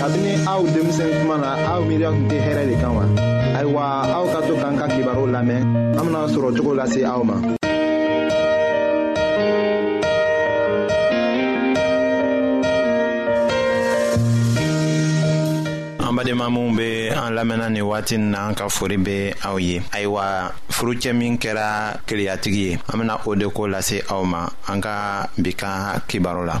kabini aw denmisɛn kuma na aw miiriya tun tɛ hɛrɛ de kan wa ayiwa aw ka to k'an ka kibaruw lamɛn an bena sɔrɔ cogo lase aw ma an badenma minw be an lamɛnna ni waati n na an ka fori be aw ye ayiwa furucɛ min kɛra keleyatigi ye an bena o de ko lase aw ma an ka bi ka kibaro la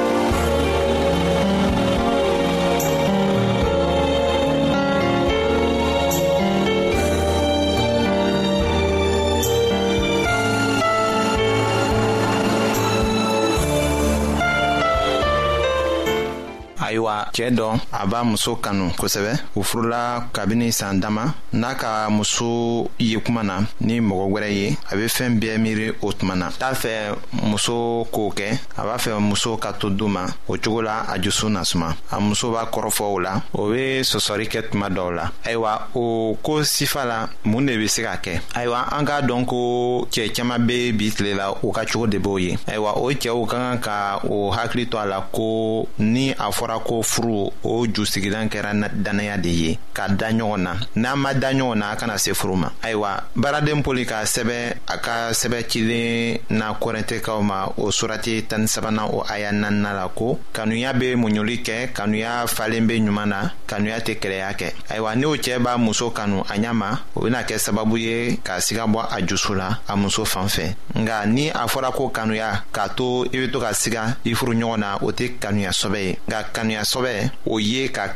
ayiwa cɛɛ dɔ a b'a muso kanu kosɛbɛ u furula kabini saan dama n'a ka muso ye kuma na ni mɔgɔ wɛrɛ ye a be fɛɛn bɛɛ miiri o tuma na t'a fɛ muso k'o kɛ a b'a fɛ muso ka to du ma o cogo la a jusu na suma a muso b'a kɔrɔfɔ o la o bɛ sɔsɔri kɛ tuma dɔw la ayiwa o ko sifa la mun de bɛ se ka kɛ ayiwa an k'a dɔn ko cɛɛ caman bɛ bi tile la u ka cogo de b'o ye ayiwa o cɛw ka kan ka o hakili to a la ko ni a fɔra ko furu o ju sigilan kɛra dannaya de ye ka da ɲɔgɔn na n'an ma da ɲɔgɔn na a kana se furu ma ayiwa baaraden poli ka a sɛbɛn a ka sɛbɛn cilen na kɔrɛntɛkaw ma o surati tan ni sabanan o aya nanina la ko kanuya bɛ muɲuli kɛ kanuya falen bɛ ɲuman na kanuya tɛ kɛlɛya kɛ ayiwa n'o cɛɛ b'a muso kanu a ɲa ma o bena kɛ sababu ye k'a siga bɔ a jusu la a muso fan fɛ nga ni a fɔra ko kanuya k'a to i be to ka siga i furu ɲɔgɔn na o tɛ kanuya sɔbɛ ye nka kanuya sɔbɛ o ye ka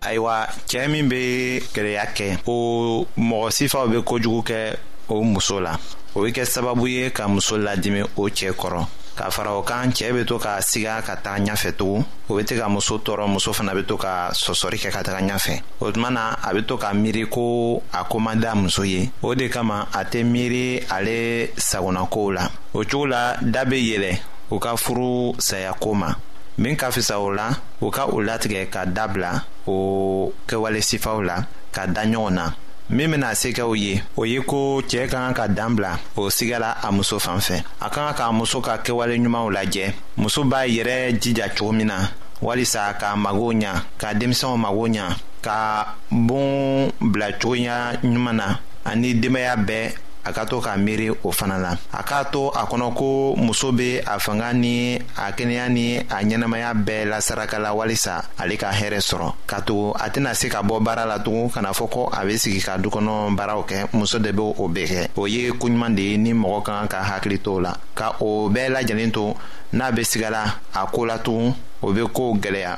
ayiwa cɛɛ min be kereya kɛ o mɔgɔ sifaw be kojugu kɛ o muso la o be kɛ sababu ye ka muso ladimi o cɛɛ kɔrɔ ka fara o kan cɛɛ be to ka siga ka taga ɲafɛ tugun o be tɛ ka muso tɔɔrɔ muso fana be to ka sɔsɔri kɛ ka taga ɲafɛ o tuma na a be to ka miiri ko a ko man da muso ye o de kama a tɛ miiri ale sagonakow la o cogo la da be yɛlɛ u ka furu sayako ma min ka fisa o la u ka u latigɛ ka dabila o kɛwale sifaw la ka da ɲɔgɔn na min bɛna se kɛ o ye o ye ko cɛɛ ka kan ka dan bila o siga la a muso fan fɛ a ka kan k'a muso ka kɛwale ɲumanw lajɛ muso b'a yɛrɛ jija cogo min na walisa k'a mago ɲa ka denmisɛnw mago ɲa ka bon bila cogoya ɲuman na ani denbaya bɛɛ a ka to k'a miiri o fana la a k'a to a kɔnɔ ko muso bɛ a fanga ni a kɛnɛya ni a ɲɛnamaya bɛɛ la saraka la walisa ale ka hɛrɛ sɔrɔ ka tugu a tɛna se ka bɔ baara la tugun kana fɔ ko a bɛ sigi ka du kɔnɔ baaraw kɛ muso de bɛ o bɛɛ kɛ o ye koɲuman de ye ni mɔgɔ kan ka hakili to o la ka o bɛɛ lajɛlen to n'a bɛ sigala a ko la tugun o bɛ kow gɛlɛya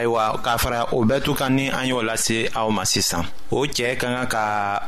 ayiwa k'a fara o bɛɛ tu kan ni an y'o lase aw ma sisan o cɛɛ ka kan ka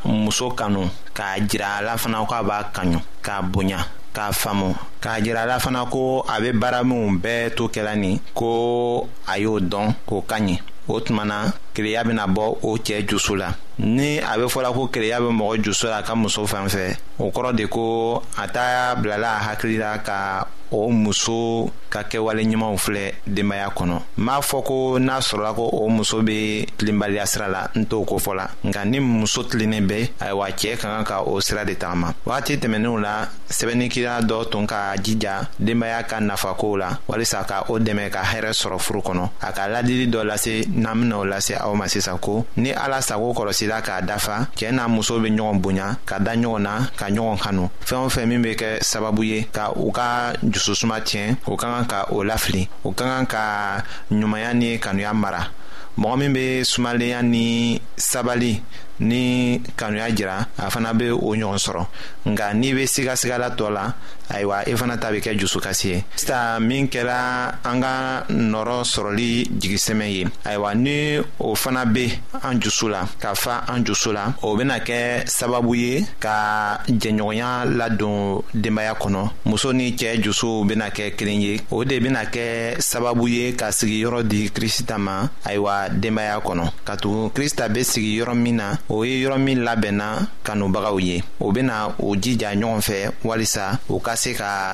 muso kanu k'a jira a la fana ko a b'a kaɲu k'a bonya k'a faamu k'a jira a la fana ko a be baara minw bɛɛ to kɛla nin ko a y'o dɔn k'o ka ɲi o tuma na keleya bena bɔ o cɛɛ jusu la ni a be fɔla ko kereya be mɔgɔ jusu la ka muso fan fɛ o kɔrɔ de ko a t'a bilala a hakili la ka o muso ka kɛwale ɲumanw filɛ denbaya kɔnɔ n b'a fɔ ko n'a sɔrɔla ko o muso be tilenbaliya sira la n t'o kofɔ la nka ni muso tilennen bɛ ayiwa cɛɛ ka kan ka o sira de tagama wagati tɛmɛnenw la sɛbɛnnikira dɔ tun ka jija denbaya ka nafakow la walisa ka o dɛmɛ ka hɛrɛ sɔrɔ furu kɔnɔ a ka ladili dɔ lase n'an bena o lase aw ma sisan ko ni ala sago kɔlɔsila k'a dafa cɛɛ n'a muso be ɲɔgɔn bonya ka da ɲɔgɔn na ka ɲɔgɔn kanu fɛɛn o fɛn min be kɛ sababu ye ka u ka jususuma tiɲɛ u ka kan ka o lafili u ka kan ka ɲumanya ni kanuya mara mɔgɔ min be sumalenya ni sabali ni kanuya jira a fana be o ɲɔgɔn sɔrɔ nka n'i be sigasigala tɔɔ la ayiwa i e fana ta be kɛ jusukasi ye sita min kɛra an ka nɔrɔ sɔrɔli jigisɛmɛ ye ayiwa ni o fana be an jusu la ka fa an jusu la o bena kɛ sababu ye ka jɛɲɔgɔnya ladon denbaya kɔnɔ muso ni cɛɛ jusuw bena kɛ kelen ye o de bena kɛ sababu ye ka sigi yɔrɔ di krista ma ayiwa denbaya kɔnɔ katugun krista be sigi yɔrɔ min na o ye yɔrɔ min labɛnna kanubagaw ye o bena u jija ɲɔgɔn fɛ walisa u ka se ka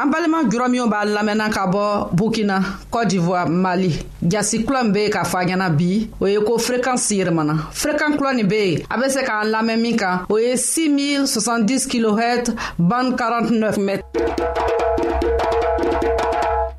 an balima jurɔmiw b'a lamɛnna ka bɔ burkina cote d'ivoire mali jasi kula min be ka fɔ a ɲɛna bi o ye ko frekansi yɛrɛmana frekan kula nin be yen a be se k'an lamɛn min kan o ye 6070 kilohet ban 49 mètre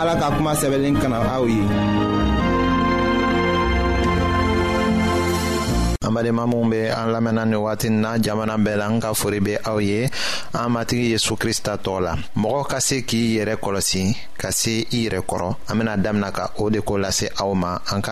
ala ka kuma sɛbɛnlen kana aw ye an badenma minw be an lamɛnna ni wagati na jamana bɛɛ la n ka fori be aw ye an matigi yezu krista tɔɔ la mɔgɔ ka se k'i yɛrɛ kɔlɔsi ka se i yɛrɛ kɔrɔ an bena damina ka o de ko lase aw ma an ka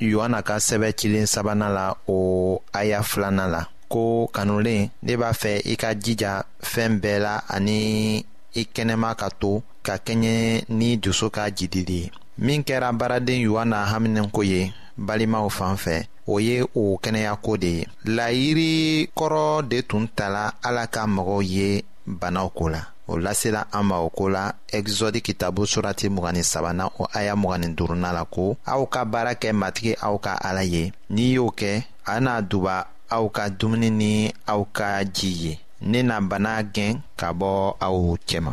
yohana ka sɛbɛ cilen sabanan la o aya filanan la ko kanulen ne b'a fɛ i ka jija fɛn bɛɛ la ani i kɛnɛma ka to ka kɛɲɛ ni dusu ka jidili ye min kɛra baaraden yohana haminɛko ye balimaw fan fɛ o ye o kɛnɛyako de ye layiri kɔrɔ de tun tala ala ka mɔgɔw ye banaw ko la o lasela an ma o ko la ɛgizɔdi kitabu surati mugan ni sabanan o aya mugan ni duurunan la ko aw ka baara kɛ matigi aw ka ala ye n'i y'o kɛ a na duba aw ka dumuni ni aw ka ji ye ne na bana gɛn ka bɔ aw cɛma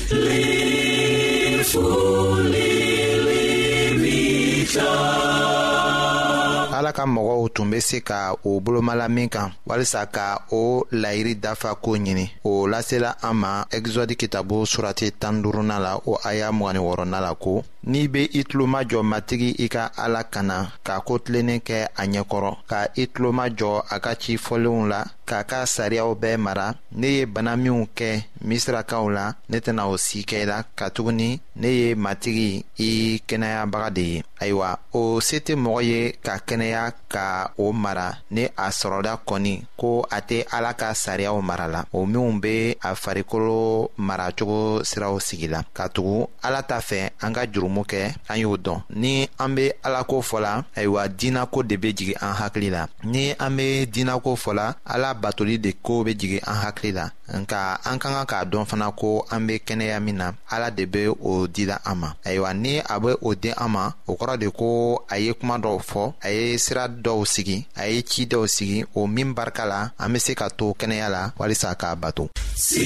ala ka mɔgɔw tun bɛ se ka o bolomala min kan walisa ka o layiri dafa ko ɲini o lasela an ma ɛgizɔdi kitabu surati tan duurunan la o aya mugani wɔɔrɔnan la ko n'i bɛ i tulomajɔ matigi i ka ala kana ka ko tilennen kɛ a ɲɛkɔrɔ ka i tulomajɔ a ka ci fɔlenw la k'a ka sariyaw bɛɛ mara ne ye bana minw kɛ misirakaw la ne tɛna o si kɛ i la katuguni ne ye matigi i kɛnɛyabaga de ye ayiwa o se tɛ mɔgɔ ye ka kɛnɛya ka o mara ni a sɔrɔda kɔni ko a tɛ ala ka sariyaw mara la o minw bɛ a farikolo maracogo siraw sigi la katugu ala t'a fɛ an ka jurumu kɛ an y'o dɔn ni an bɛ alako fɔ la ayiwa diinako de bɛ jigin an hakili la ni an be diinako fɔ la ala batoli de koo be jigin an hakili la nka an ka kan k'a dɔn fana ko an be kɛnɛya min na ala de be o dila an ma ayiwa ni a be o den an ma o kɔrɔ de ko a ye kuma dɔw fɔ a ye sira dɔw sigi a ye ci dɔw sigi o min barika la an be se ka to kɛnɛya la walisa k'a bato si,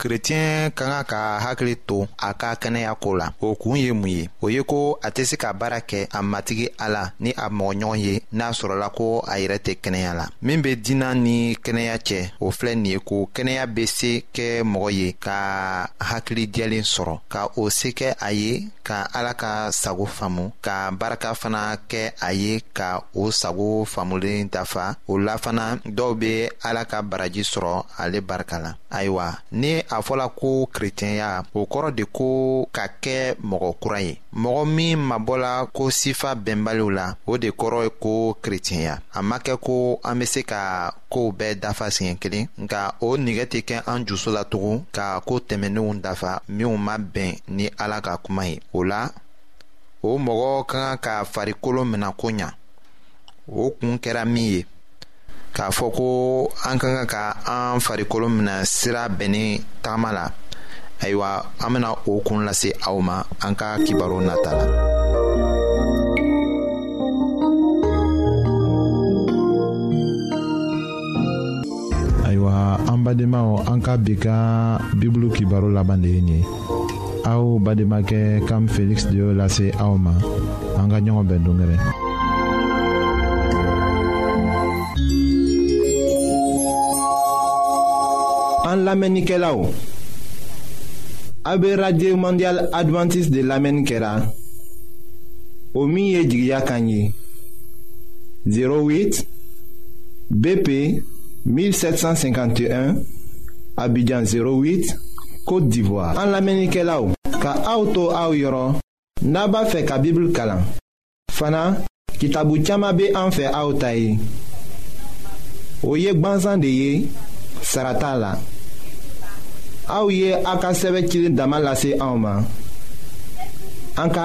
kretiyɛn ka kan ka hakili to a ka kɛnɛya ko la o kun ye mun ye o ye ko a tɛ se ka baara kɛ a matigi ala ni a mɔgɔɲɔgɔn ye n'a sɔrɔla ko a yɛrɛ tɛ kɛnɛya la min bɛ diina ni kɛnɛya cɛ o filɛ nin ye ko kɛnɛya bɛ se kɛ mɔgɔ ye ka hakili jɛlen sɔrɔ ka o se kɛ a ye ka ala ka sago faamu ka barika fana kɛ a ye ka o sago faamulen dafa o la fana dɔw bɛ ala ka baraji sɔrɔ ale barika la ayiwa ni a fɔla ko kerecɛnya o kɔrɔ de ko ka kɛ mɔgɔ kura ye mɔgɔ min mabɔla ko sifa bɛnbaliw la o de kɔrɔ ye ko kerecɛnya a ma kɛ ko an bɛ se ka kow bɛɛ dafa siɲɛ kelen nka o nigɛ tɛ kɛ an jusu la tugun ka ko tɛmɛnenw dafa minw ma bɛn ni ala ka kuma ye o la o mɔgɔ ka kan ka farikolo minɛ ko ɲa o kun kɛra min ye k'a fɔ ko an ka kan ka an farikolo minɛ sira bɛnnen tagama la ayiwa an bɛna o kun lase aw ma an ka kibaru nata la. ayiwa an badenmaw an ka bi ka bibulu kibaro laban de ye nin ye aw bademakɛ kam feliksi de y'o lase aw ma an ka ɲɔgɔn bɛn dongɛrɛ an lamɛnnikɛlaw AB Radio Mondial Adventiste de l'Amen Kera. o min ye jigiya kan ye 08 BP 1751 Abidjan 08 Côte d'Ivoire an lamɛnnikɛlaw ka aw to aw yɔrɔ n'a b'a fɛ ka bibulu kalan fana kitabu caman bɛ an fɛ aw ta ye o ye gbansan de ye sara t'a la aw ye aw ka sɛbɛn cilen dama lase anw ma an ka